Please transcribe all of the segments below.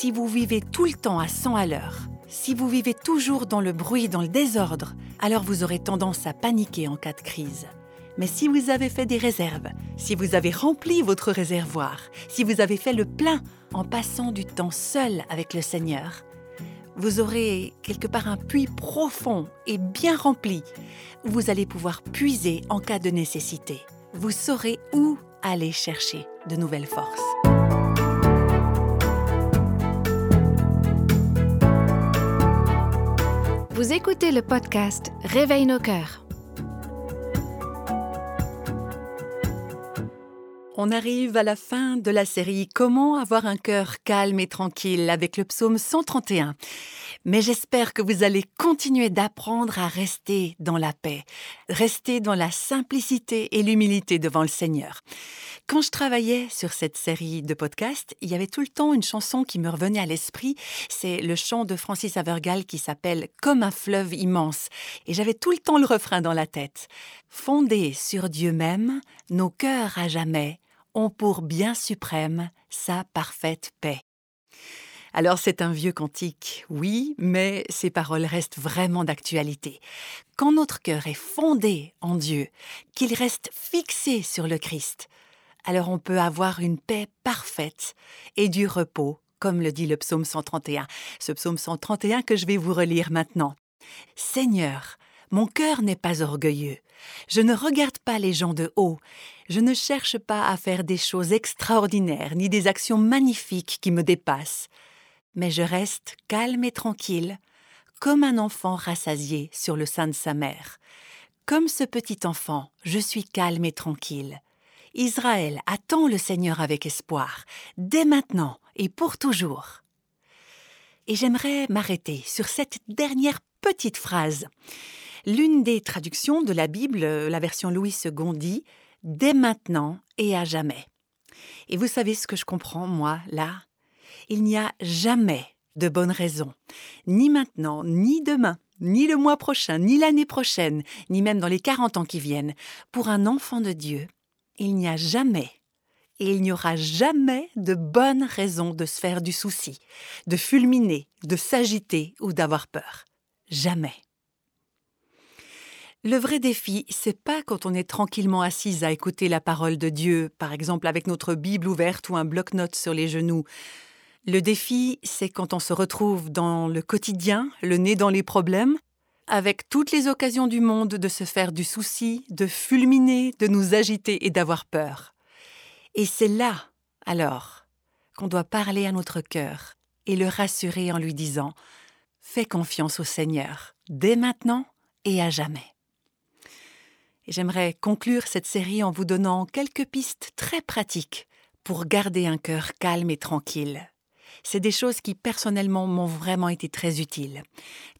Si vous vivez tout le temps à 100 à l'heure, si vous vivez toujours dans le bruit, dans le désordre, alors vous aurez tendance à paniquer en cas de crise. Mais si vous avez fait des réserves, si vous avez rempli votre réservoir, si vous avez fait le plein en passant du temps seul avec le Seigneur, vous aurez quelque part un puits profond et bien rempli où vous allez pouvoir puiser en cas de nécessité. Vous saurez où aller chercher de nouvelles forces. Vous écoutez le podcast Réveille nos cœurs. On arrive à la fin de la série Comment avoir un cœur calme et tranquille avec le psaume 131. Mais j'espère que vous allez continuer d'apprendre à rester dans la paix, rester dans la simplicité et l'humilité devant le Seigneur. Quand je travaillais sur cette série de podcasts, il y avait tout le temps une chanson qui me revenait à l'esprit. C'est le chant de Francis Avergal qui s'appelle Comme un fleuve immense. Et j'avais tout le temps le refrain dans la tête. Fondés sur Dieu même, nos cœurs à jamais ont pour bien suprême sa parfaite paix. Alors c'est un vieux cantique, oui, mais ces paroles restent vraiment d'actualité. Quand notre cœur est fondé en Dieu, qu'il reste fixé sur le Christ, alors on peut avoir une paix parfaite et du repos, comme le dit le psaume 131, ce psaume 131 que je vais vous relire maintenant. Seigneur, mon cœur n'est pas orgueilleux, je ne regarde pas les gens de haut, je ne cherche pas à faire des choses extraordinaires ni des actions magnifiques qui me dépassent, mais je reste calme et tranquille, comme un enfant rassasié sur le sein de sa mère. Comme ce petit enfant, je suis calme et tranquille. Israël attend le Seigneur avec espoir, dès maintenant et pour toujours. Et j'aimerais m'arrêter sur cette dernière petite phrase. L'une des traductions de la Bible, la version Louis II, dit Dès maintenant et à jamais. Et vous savez ce que je comprends, moi, là? Il n'y a jamais de bonne raison, ni maintenant, ni demain, ni le mois prochain, ni l'année prochaine, ni même dans les 40 ans qui viennent, pour un enfant de Dieu il n'y a jamais et il n'y aura jamais de bonne raison de se faire du souci, de fulminer, de s'agiter ou d'avoir peur. Jamais. Le vrai défi, c'est pas quand on est tranquillement assise à écouter la parole de Dieu, par exemple avec notre Bible ouverte ou un bloc-notes sur les genoux. Le défi, c'est quand on se retrouve dans le quotidien, le nez dans les problèmes, avec toutes les occasions du monde de se faire du souci, de fulminer, de nous agiter et d'avoir peur. Et c'est là, alors, qu'on doit parler à notre cœur et le rassurer en lui disant Fais confiance au Seigneur, dès maintenant et à jamais. J'aimerais conclure cette série en vous donnant quelques pistes très pratiques pour garder un cœur calme et tranquille. C'est des choses qui personnellement m'ont vraiment été très utiles.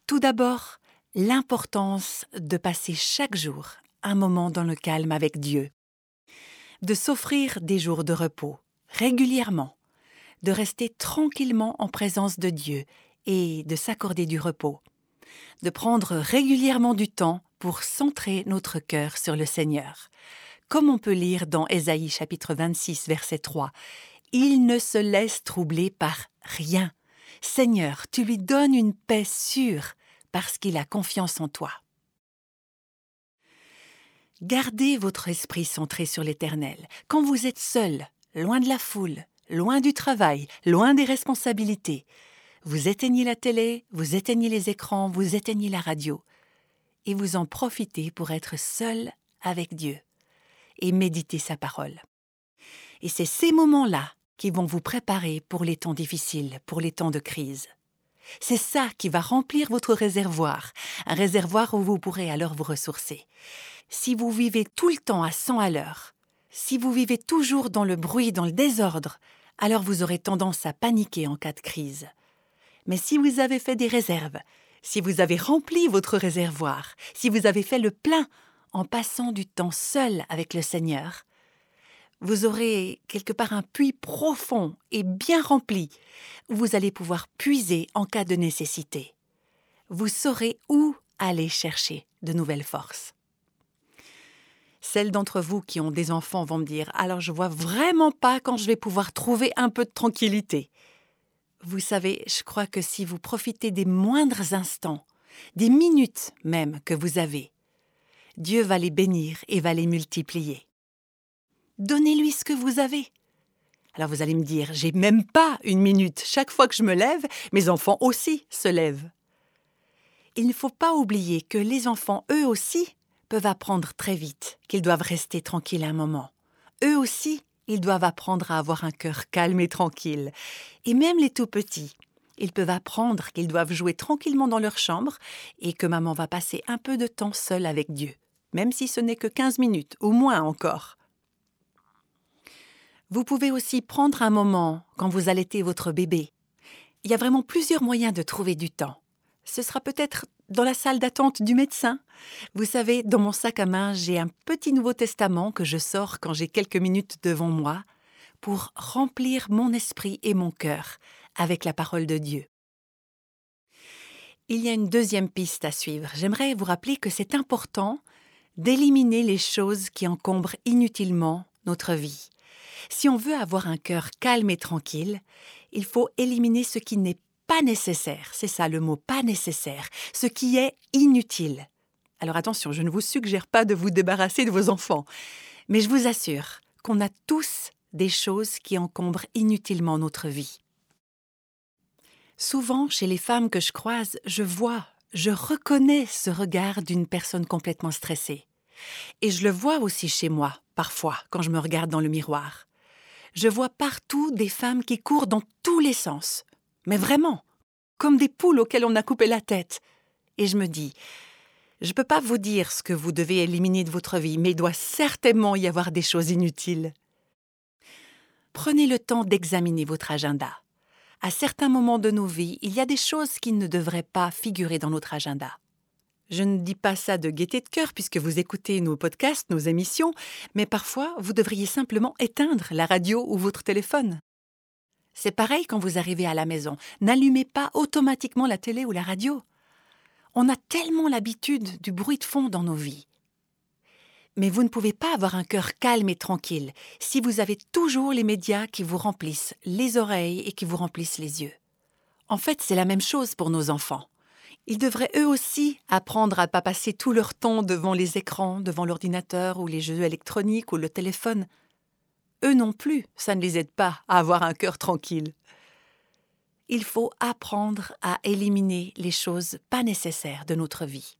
Tout d'abord, l'importance de passer chaque jour un moment dans le calme avec Dieu, de s'offrir des jours de repos régulièrement, de rester tranquillement en présence de Dieu et de s'accorder du repos, de prendre régulièrement du temps pour centrer notre cœur sur le Seigneur. Comme on peut lire dans Ésaïe chapitre 26 verset 3, Il ne se laisse troubler par rien. Seigneur, tu lui donnes une paix sûre parce qu'il a confiance en toi. Gardez votre esprit centré sur l'Éternel. Quand vous êtes seul, loin de la foule, loin du travail, loin des responsabilités, vous éteignez la télé, vous éteignez les écrans, vous éteignez la radio, et vous en profitez pour être seul avec Dieu et méditer sa parole. Et c'est ces moments-là qui vont vous préparer pour les temps difficiles, pour les temps de crise. C'est ça qui va remplir votre réservoir, un réservoir où vous pourrez alors vous ressourcer. Si vous vivez tout le temps à 100 à l'heure, si vous vivez toujours dans le bruit, dans le désordre, alors vous aurez tendance à paniquer en cas de crise. Mais si vous avez fait des réserves, si vous avez rempli votre réservoir, si vous avez fait le plein en passant du temps seul avec le Seigneur, vous aurez quelque part un puits profond et bien rempli où vous allez pouvoir puiser en cas de nécessité. Vous saurez où aller chercher de nouvelles forces. Celles d'entre vous qui ont des enfants vont me dire Alors je vois vraiment pas quand je vais pouvoir trouver un peu de tranquillité. Vous savez, je crois que si vous profitez des moindres instants, des minutes même que vous avez, Dieu va les bénir et va les multiplier. Donnez-lui ce que vous avez. Alors vous allez me dire, j'ai même pas une minute. Chaque fois que je me lève, mes enfants aussi se lèvent. Il ne faut pas oublier que les enfants, eux aussi, peuvent apprendre très vite qu'ils doivent rester tranquilles un moment. Eux aussi, ils doivent apprendre à avoir un cœur calme et tranquille. Et même les tout petits, ils peuvent apprendre qu'ils doivent jouer tranquillement dans leur chambre et que maman va passer un peu de temps seule avec Dieu, même si ce n'est que 15 minutes, ou moins encore. Vous pouvez aussi prendre un moment quand vous allaitez votre bébé. Il y a vraiment plusieurs moyens de trouver du temps. Ce sera peut-être dans la salle d'attente du médecin. Vous savez, dans mon sac à main, j'ai un petit Nouveau Testament que je sors quand j'ai quelques minutes devant moi pour remplir mon esprit et mon cœur avec la parole de Dieu. Il y a une deuxième piste à suivre. J'aimerais vous rappeler que c'est important d'éliminer les choses qui encombrent inutilement notre vie. Si on veut avoir un cœur calme et tranquille, il faut éliminer ce qui n'est pas nécessaire. C'est ça le mot pas nécessaire, ce qui est inutile. Alors attention, je ne vous suggère pas de vous débarrasser de vos enfants, mais je vous assure qu'on a tous des choses qui encombrent inutilement notre vie. Souvent, chez les femmes que je croise, je vois, je reconnais ce regard d'une personne complètement stressée. Et je le vois aussi chez moi, parfois, quand je me regarde dans le miroir je vois partout des femmes qui courent dans tous les sens. Mais vraiment, comme des poules auxquelles on a coupé la tête. Et je me dis, je ne peux pas vous dire ce que vous devez éliminer de votre vie, mais il doit certainement y avoir des choses inutiles. Prenez le temps d'examiner votre agenda. À certains moments de nos vies, il y a des choses qui ne devraient pas figurer dans notre agenda. Je ne dis pas ça de gaieté de cœur puisque vous écoutez nos podcasts, nos émissions, mais parfois vous devriez simplement éteindre la radio ou votre téléphone. C'est pareil quand vous arrivez à la maison. N'allumez pas automatiquement la télé ou la radio. On a tellement l'habitude du bruit de fond dans nos vies. Mais vous ne pouvez pas avoir un cœur calme et tranquille si vous avez toujours les médias qui vous remplissent les oreilles et qui vous remplissent les yeux. En fait, c'est la même chose pour nos enfants. Ils devraient eux aussi apprendre à ne pas passer tout leur temps devant les écrans, devant l'ordinateur ou les jeux électroniques ou le téléphone. Eux non plus, ça ne les aide pas à avoir un cœur tranquille. Il faut apprendre à éliminer les choses pas nécessaires de notre vie.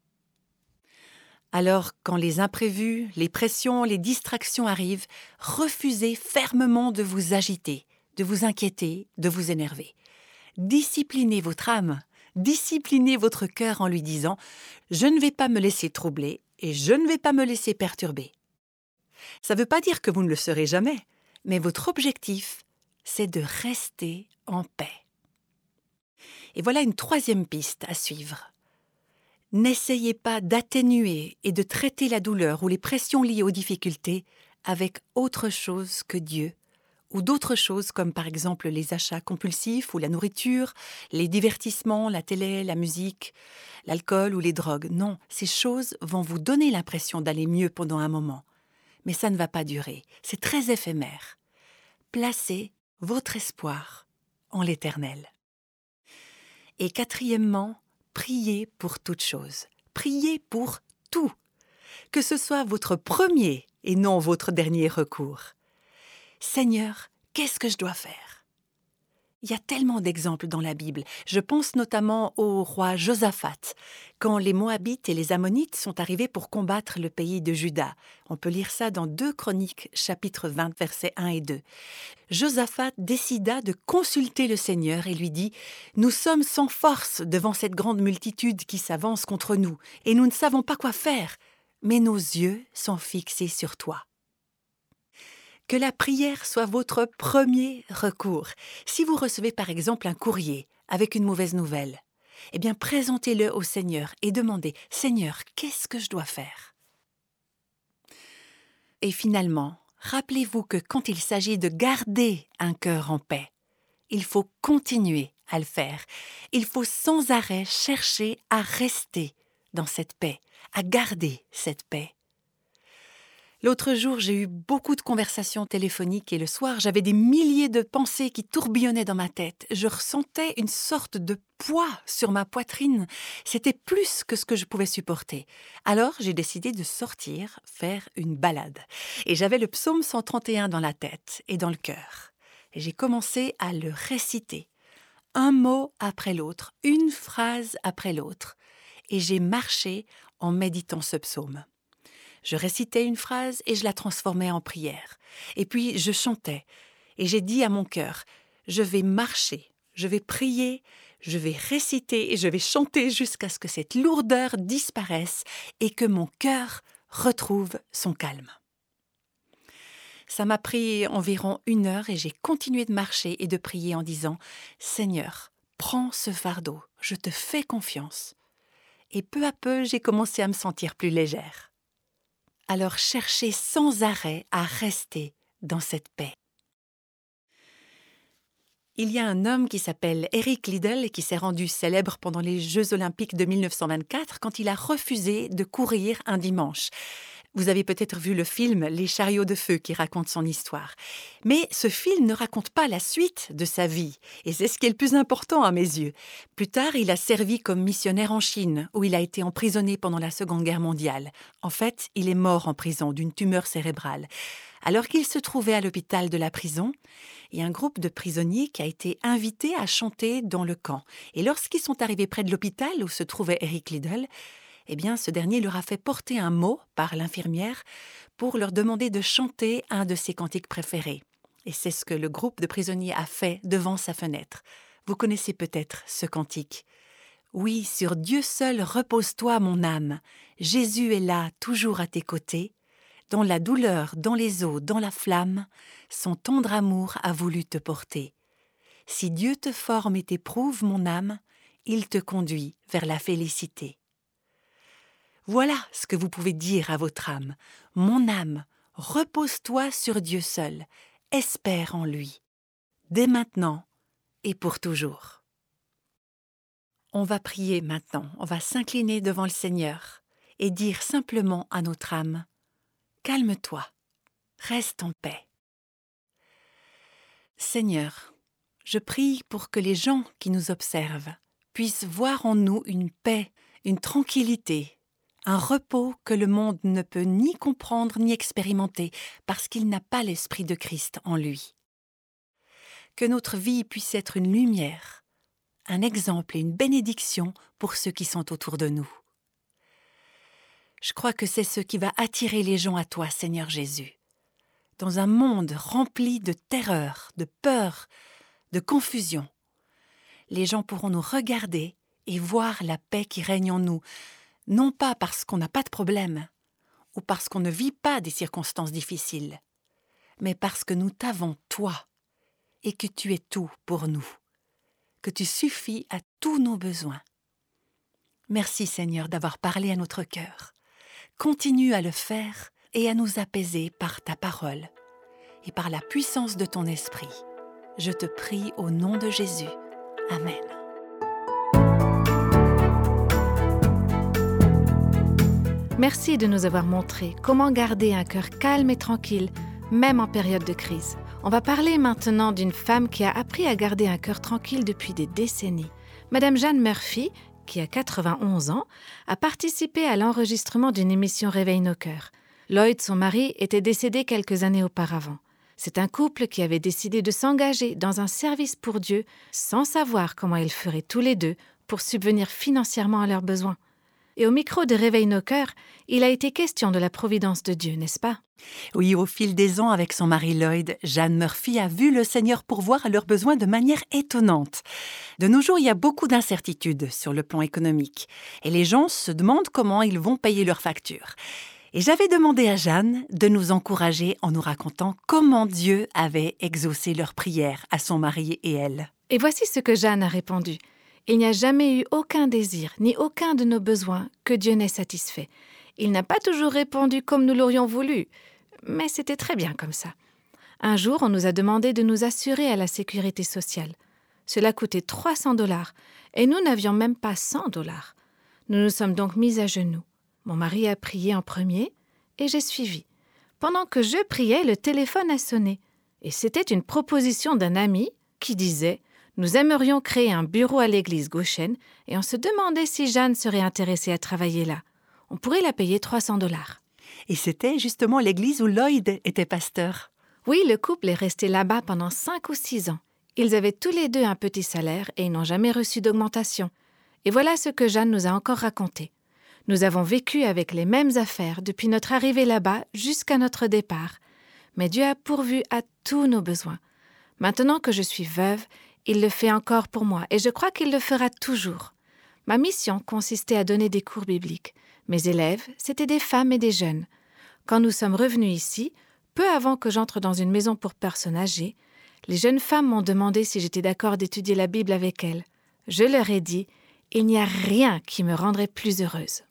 Alors, quand les imprévus, les pressions, les distractions arrivent, refusez fermement de vous agiter, de vous inquiéter, de vous énerver. Disciplinez votre âme disciplinez votre cœur en lui disant Je ne vais pas me laisser troubler et je ne vais pas me laisser perturber. Ça ne veut pas dire que vous ne le serez jamais, mais votre objectif, c'est de rester en paix. Et voilà une troisième piste à suivre. N'essayez pas d'atténuer et de traiter la douleur ou les pressions liées aux difficultés avec autre chose que Dieu ou d'autres choses comme par exemple les achats compulsifs ou la nourriture, les divertissements, la télé, la musique, l'alcool ou les drogues. Non, ces choses vont vous donner l'impression d'aller mieux pendant un moment. Mais ça ne va pas durer, c'est très éphémère. Placez votre espoir en l'Éternel. Et quatrièmement, priez pour toutes choses. Priez pour tout. Que ce soit votre premier et non votre dernier recours. Seigneur, qu'est-ce que je dois faire? Il y a tellement d'exemples dans la Bible. Je pense notamment au roi Josaphat, quand les Moabites et les Ammonites sont arrivés pour combattre le pays de Juda. On peut lire ça dans 2 Chroniques, chapitre 20, versets 1 et 2. Josaphat décida de consulter le Seigneur et lui dit Nous sommes sans force devant cette grande multitude qui s'avance contre nous, et nous ne savons pas quoi faire, mais nos yeux sont fixés sur toi que la prière soit votre premier recours. Si vous recevez par exemple un courrier avec une mauvaise nouvelle, eh bien présentez-le au Seigneur et demandez Seigneur, qu'est-ce que je dois faire? Et finalement, rappelez-vous que quand il s'agit de garder un cœur en paix, il faut continuer à le faire. Il faut sans arrêt chercher à rester dans cette paix, à garder cette paix. L'autre jour, j'ai eu beaucoup de conversations téléphoniques et le soir, j'avais des milliers de pensées qui tourbillonnaient dans ma tête. Je ressentais une sorte de poids sur ma poitrine. C'était plus que ce que je pouvais supporter. Alors, j'ai décidé de sortir, faire une balade. Et j'avais le psaume 131 dans la tête et dans le cœur. Et j'ai commencé à le réciter. Un mot après l'autre, une phrase après l'autre. Et j'ai marché en méditant ce psaume. Je récitais une phrase et je la transformais en prière. Et puis je chantais. Et j'ai dit à mon cœur, je vais marcher, je vais prier, je vais réciter et je vais chanter jusqu'à ce que cette lourdeur disparaisse et que mon cœur retrouve son calme. Ça m'a pris environ une heure et j'ai continué de marcher et de prier en disant Seigneur, prends ce fardeau, je te fais confiance. Et peu à peu, j'ai commencé à me sentir plus légère alors cherchez sans arrêt à rester dans cette paix. Il y a un homme qui s'appelle Eric Liddell qui s'est rendu célèbre pendant les Jeux olympiques de 1924 quand il a refusé de courir un dimanche. Vous avez peut-être vu le film Les chariots de feu qui raconte son histoire. Mais ce film ne raconte pas la suite de sa vie, et c'est ce qui est le plus important à mes yeux. Plus tard, il a servi comme missionnaire en Chine, où il a été emprisonné pendant la Seconde Guerre mondiale. En fait, il est mort en prison d'une tumeur cérébrale. Alors qu'il se trouvait à l'hôpital de la prison, il y a un groupe de prisonniers qui a été invité à chanter dans le camp. Et lorsqu'ils sont arrivés près de l'hôpital où se trouvait Eric Liddell, eh bien, ce dernier leur a fait porter un mot par l'infirmière pour leur demander de chanter un de ses cantiques préférés. Et c'est ce que le groupe de prisonniers a fait devant sa fenêtre. Vous connaissez peut-être ce cantique. Oui, sur Dieu seul repose-toi, mon âme. Jésus est là, toujours à tes côtés. Dans la douleur, dans les eaux, dans la flamme, son tendre amour a voulu te porter. Si Dieu te forme et t'éprouve, mon âme, il te conduit vers la félicité. Voilà ce que vous pouvez dire à votre âme. Mon âme, repose-toi sur Dieu seul, espère en lui, dès maintenant et pour toujours. On va prier maintenant, on va s'incliner devant le Seigneur et dire simplement à notre âme, Calme-toi, reste en paix. Seigneur, je prie pour que les gens qui nous observent puissent voir en nous une paix, une tranquillité, un repos que le monde ne peut ni comprendre ni expérimenter parce qu'il n'a pas l'Esprit de Christ en lui. Que notre vie puisse être une lumière, un exemple et une bénédiction pour ceux qui sont autour de nous. Je crois que c'est ce qui va attirer les gens à toi, Seigneur Jésus. Dans un monde rempli de terreur, de peur, de confusion, les gens pourront nous regarder et voir la paix qui règne en nous, non pas parce qu'on n'a pas de problème, ou parce qu'on ne vit pas des circonstances difficiles, mais parce que nous t'avons toi, et que tu es tout pour nous, que tu suffis à tous nos besoins. Merci Seigneur d'avoir parlé à notre cœur. Continue à le faire et à nous apaiser par ta parole et par la puissance de ton esprit. Je te prie au nom de Jésus. Amen. Merci de nous avoir montré comment garder un cœur calme et tranquille, même en période de crise. On va parler maintenant d'une femme qui a appris à garder un cœur tranquille depuis des décennies. Madame Jeanne Murphy, qui a 91 ans, a participé à l'enregistrement d'une émission Réveille nos cœurs. Lloyd, son mari, était décédé quelques années auparavant. C'est un couple qui avait décidé de s'engager dans un service pour Dieu sans savoir comment ils feraient tous les deux pour subvenir financièrement à leurs besoins. Et au micro de Réveil nos cœurs, il a été question de la providence de Dieu, n'est-ce pas? Oui, au fil des ans, avec son mari Lloyd, Jeanne Murphy a vu le Seigneur pourvoir à leurs besoins de manière étonnante. De nos jours, il y a beaucoup d'incertitudes sur le plan économique, et les gens se demandent comment ils vont payer leurs factures. Et j'avais demandé à Jeanne de nous encourager en nous racontant comment Dieu avait exaucé leurs prières à son mari et elle. Et voici ce que Jeanne a répondu. Il n'y a jamais eu aucun désir, ni aucun de nos besoins que Dieu n'ait satisfait. Il n'a pas toujours répondu comme nous l'aurions voulu, mais c'était très bien comme ça. Un jour, on nous a demandé de nous assurer à la sécurité sociale. Cela coûtait 300 dollars, et nous n'avions même pas 100 dollars. Nous nous sommes donc mis à genoux. Mon mari a prié en premier, et j'ai suivi. Pendant que je priais, le téléphone a sonné. Et c'était une proposition d'un ami qui disait Nous aimerions créer un bureau à l'église gauchenne et on se demandait si Jeanne serait intéressée à travailler là. On pourrait la payer 300 dollars. Et c'était justement l'église où Lloyd était pasteur. Oui, le couple est resté là-bas pendant cinq ou six ans. Ils avaient tous les deux un petit salaire et ils n'ont jamais reçu d'augmentation. Et voilà ce que Jeanne nous a encore raconté. Nous avons vécu avec les mêmes affaires depuis notre arrivée là-bas jusqu'à notre départ. Mais Dieu a pourvu à tous nos besoins. Maintenant que je suis veuve, il le fait encore pour moi et je crois qu'il le fera toujours. Ma mission consistait à donner des cours bibliques. Mes élèves, c'étaient des femmes et des jeunes. Quand nous sommes revenus ici, peu avant que j'entre dans une maison pour personnes âgées, les jeunes femmes m'ont demandé si j'étais d'accord d'étudier la Bible avec elles. Je leur ai dit Il n'y a rien qui me rendrait plus heureuse.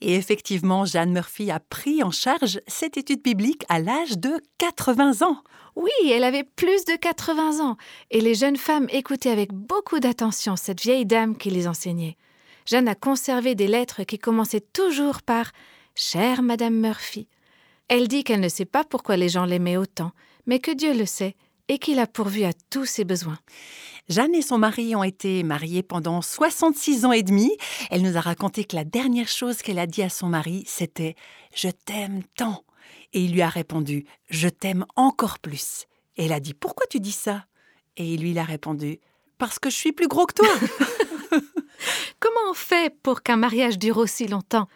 Et effectivement, Jeanne Murphy a pris en charge cette étude biblique à l'âge de 80 ans. Oui, elle avait plus de 80 ans, et les jeunes femmes écoutaient avec beaucoup d'attention cette vieille dame qui les enseignait. Jeanne a conservé des lettres qui commençaient toujours par Chère Madame Murphy. Elle dit qu'elle ne sait pas pourquoi les gens l'aimaient autant, mais que Dieu le sait, et qu'il a pourvu à tous ses besoins. Jeanne et son mari ont été mariés pendant 66 ans et demi. Elle nous a raconté que la dernière chose qu'elle a dit à son mari, c'était ⁇ Je t'aime tant ⁇ Et il lui a répondu ⁇ Je t'aime encore plus ⁇ Et elle a dit ⁇ Pourquoi tu dis ça ?⁇ Et il lui a répondu ⁇ Parce que je suis plus gros que toi ⁇ Comment on fait pour qu'un mariage dure aussi longtemps?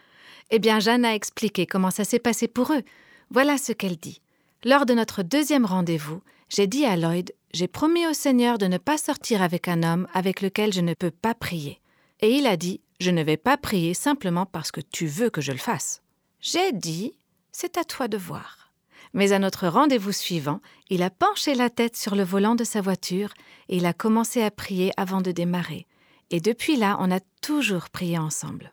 Eh bien, Jeanne a expliqué comment ça s'est passé pour eux. Voilà ce qu'elle dit. Lors de notre deuxième rendez-vous, j'ai dit à Lloyd J'ai promis au Seigneur de ne pas sortir avec un homme avec lequel je ne peux pas prier. Et il a dit Je ne vais pas prier simplement parce que tu veux que je le fasse. J'ai dit C'est à toi de voir. Mais à notre rendez-vous suivant, il a penché la tête sur le volant de sa voiture et il a commencé à prier avant de démarrer. Et depuis là, on a toujours prié ensemble.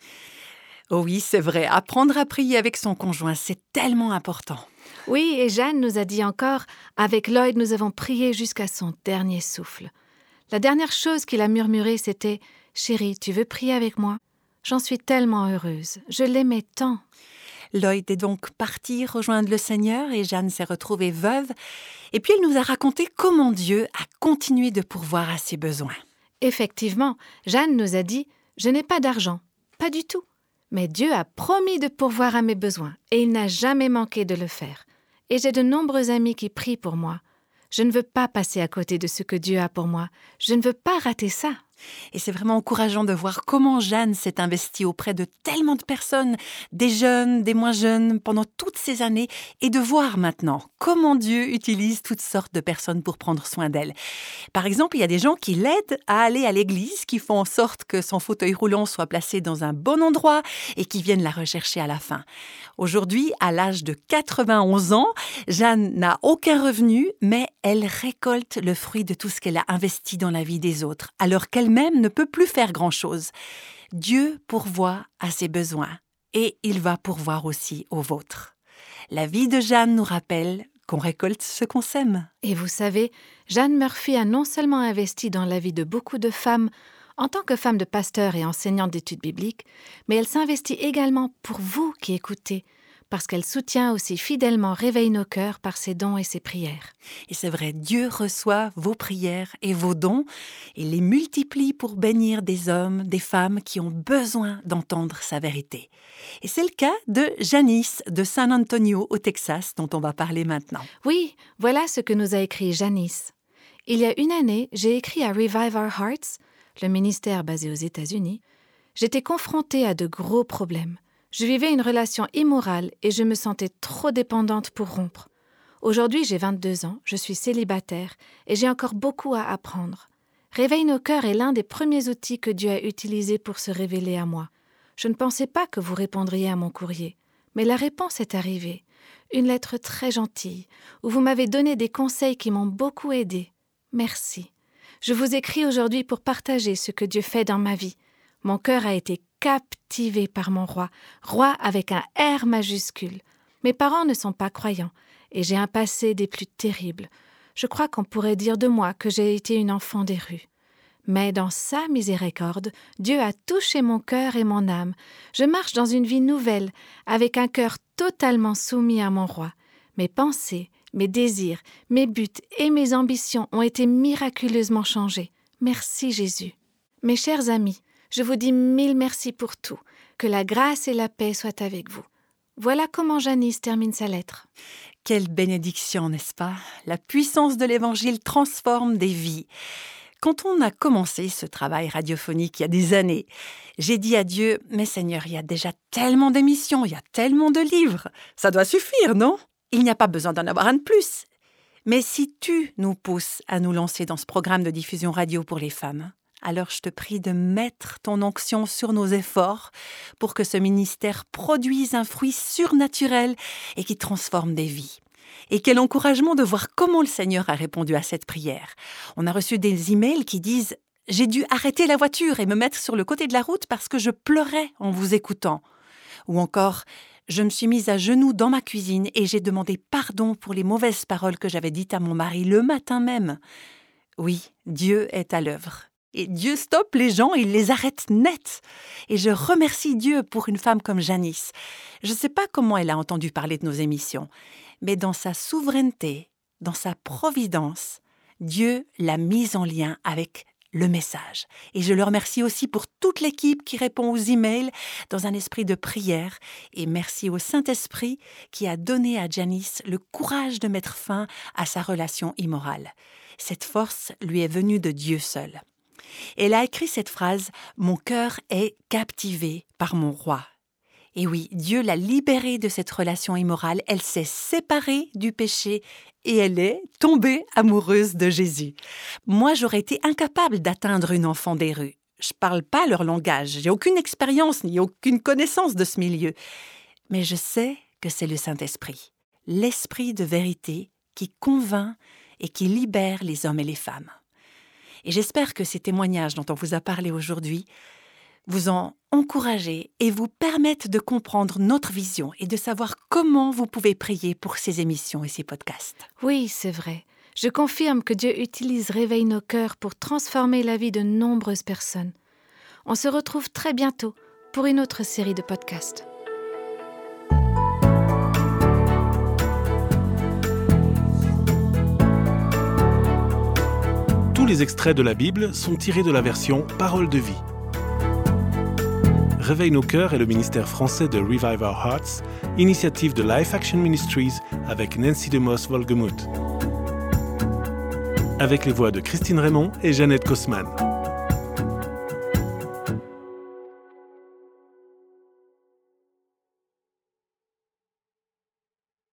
Oh oui, c'est vrai, apprendre à prier avec son conjoint, c'est tellement important. Oui, et Jeanne nous a dit encore Avec Lloyd, nous avons prié jusqu'à son dernier souffle. La dernière chose qu'il a murmuré, c'était Chérie, tu veux prier avec moi? J'en suis tellement heureuse. Je l'aimais tant. Lloyd est donc parti rejoindre le Seigneur et Jeanne s'est retrouvée veuve. Et puis elle nous a raconté comment Dieu a continué de pourvoir à ses besoins. Effectivement, Jeanne nous a dit Je n'ai pas d'argent. Pas du tout. Mais Dieu a promis de pourvoir à mes besoins, et il n'a jamais manqué de le faire. Et j'ai de nombreux amis qui prient pour moi. Je ne veux pas passer à côté de ce que Dieu a pour moi. Je ne veux pas rater ça. Et c'est vraiment encourageant de voir comment Jeanne s'est investie auprès de tellement de personnes, des jeunes, des moins jeunes, pendant toutes ces années, et de voir maintenant comment Dieu utilise toutes sortes de personnes pour prendre soin d'elle. Par exemple, il y a des gens qui l'aident à aller à l'église, qui font en sorte que son fauteuil roulant soit placé dans un bon endroit et qui viennent la rechercher à la fin. Aujourd'hui, à l'âge de 91 ans, Jeanne n'a aucun revenu, mais elle récolte le fruit de tout ce qu'elle a investi dans la vie des autres, alors qu'elle même ne peut plus faire grand-chose. Dieu pourvoit à ses besoins et il va pourvoir aussi aux vôtres. La vie de Jeanne nous rappelle qu'on récolte ce qu'on sème. Et vous savez, Jeanne Murphy a non seulement investi dans la vie de beaucoup de femmes en tant que femme de pasteur et enseignante d'études bibliques, mais elle s'investit également pour vous qui écoutez, parce qu'elle soutient aussi fidèlement Réveille nos cœurs par ses dons et ses prières. Et c'est vrai, Dieu reçoit vos prières et vos dons et les multiplie pour bénir des hommes, des femmes qui ont besoin d'entendre sa vérité. Et c'est le cas de Janice de San Antonio au Texas dont on va parler maintenant. Oui, voilà ce que nous a écrit Janice. Il y a une année, j'ai écrit à Revive Our Hearts, le ministère basé aux États-Unis. J'étais confrontée à de gros problèmes. Je vivais une relation immorale et je me sentais trop dépendante pour rompre. Aujourd'hui, j'ai 22 ans, je suis célibataire et j'ai encore beaucoup à apprendre. Réveille nos cœurs est l'un des premiers outils que Dieu a utilisés pour se révéler à moi. Je ne pensais pas que vous répondriez à mon courrier, mais la réponse est arrivée. Une lettre très gentille, où vous m'avez donné des conseils qui m'ont beaucoup aidé. Merci. Je vous écris aujourd'hui pour partager ce que Dieu fait dans ma vie. Mon cœur a été captivé par mon roi, roi avec un R majuscule. Mes parents ne sont pas croyants, et j'ai un passé des plus terribles. Je crois qu'on pourrait dire de moi que j'ai été une enfant des rues. Mais dans sa miséricorde, Dieu a touché mon cœur et mon âme. Je marche dans une vie nouvelle, avec un cœur totalement soumis à mon roi. Mes pensées, mes désirs, mes buts et mes ambitions ont été miraculeusement changés. Merci Jésus. Mes chers amis, je vous dis mille merci pour tout. Que la grâce et la paix soient avec vous. Voilà comment Janice termine sa lettre. Quelle bénédiction, n'est-ce pas? La puissance de l'Évangile transforme des vies. Quand on a commencé ce travail radiophonique il y a des années, j'ai dit à Dieu, mais Seigneur, il y a déjà tellement d'émissions, il y a tellement de livres, ça doit suffire, non? Il n'y a pas besoin d'en avoir un de plus. Mais si tu nous pousses à nous lancer dans ce programme de diffusion radio pour les femmes, alors je te prie de mettre ton onction sur nos efforts pour que ce ministère produise un fruit surnaturel et qui transforme des vies. Et quel encouragement de voir comment le Seigneur a répondu à cette prière. On a reçu des emails qui disent J'ai dû arrêter la voiture et me mettre sur le côté de la route parce que je pleurais en vous écoutant. Ou encore Je me suis mise à genoux dans ma cuisine et j'ai demandé pardon pour les mauvaises paroles que j'avais dites à mon mari le matin même. Oui, Dieu est à l'œuvre. Et Dieu stoppe les gens, il les arrête net. Et je remercie Dieu pour une femme comme Janice. Je ne sais pas comment elle a entendu parler de nos émissions, mais dans sa souveraineté, dans sa providence, Dieu l'a mise en lien avec le message. Et je le remercie aussi pour toute l'équipe qui répond aux emails dans un esprit de prière. Et merci au Saint-Esprit qui a donné à Janice le courage de mettre fin à sa relation immorale. Cette force lui est venue de Dieu seul. Elle a écrit cette phrase Mon cœur est captivé par mon roi. Et oui, Dieu l'a libérée de cette relation immorale, elle s'est séparée du péché et elle est tombée amoureuse de Jésus. Moi, j'aurais été incapable d'atteindre une enfant des rues. Je parle pas leur langage, j'ai aucune expérience ni aucune connaissance de ce milieu. Mais je sais que c'est le Saint-Esprit, l'esprit de vérité qui convainc et qui libère les hommes et les femmes. Et j'espère que ces témoignages dont on vous a parlé aujourd'hui vous ont encouragé et vous permettent de comprendre notre vision et de savoir comment vous pouvez prier pour ces émissions et ces podcasts. Oui, c'est vrai. Je confirme que Dieu utilise Réveille nos cœurs pour transformer la vie de nombreuses personnes. On se retrouve très bientôt pour une autre série de podcasts. Les extraits de la Bible sont tirés de la version Parole de vie. Réveille nos cœurs est le ministère français de Revive Our Hearts, initiative de Life Action Ministries avec Nancy DeMoss Volgemuth. Avec les voix de Christine Raymond et Jeannette Kosman.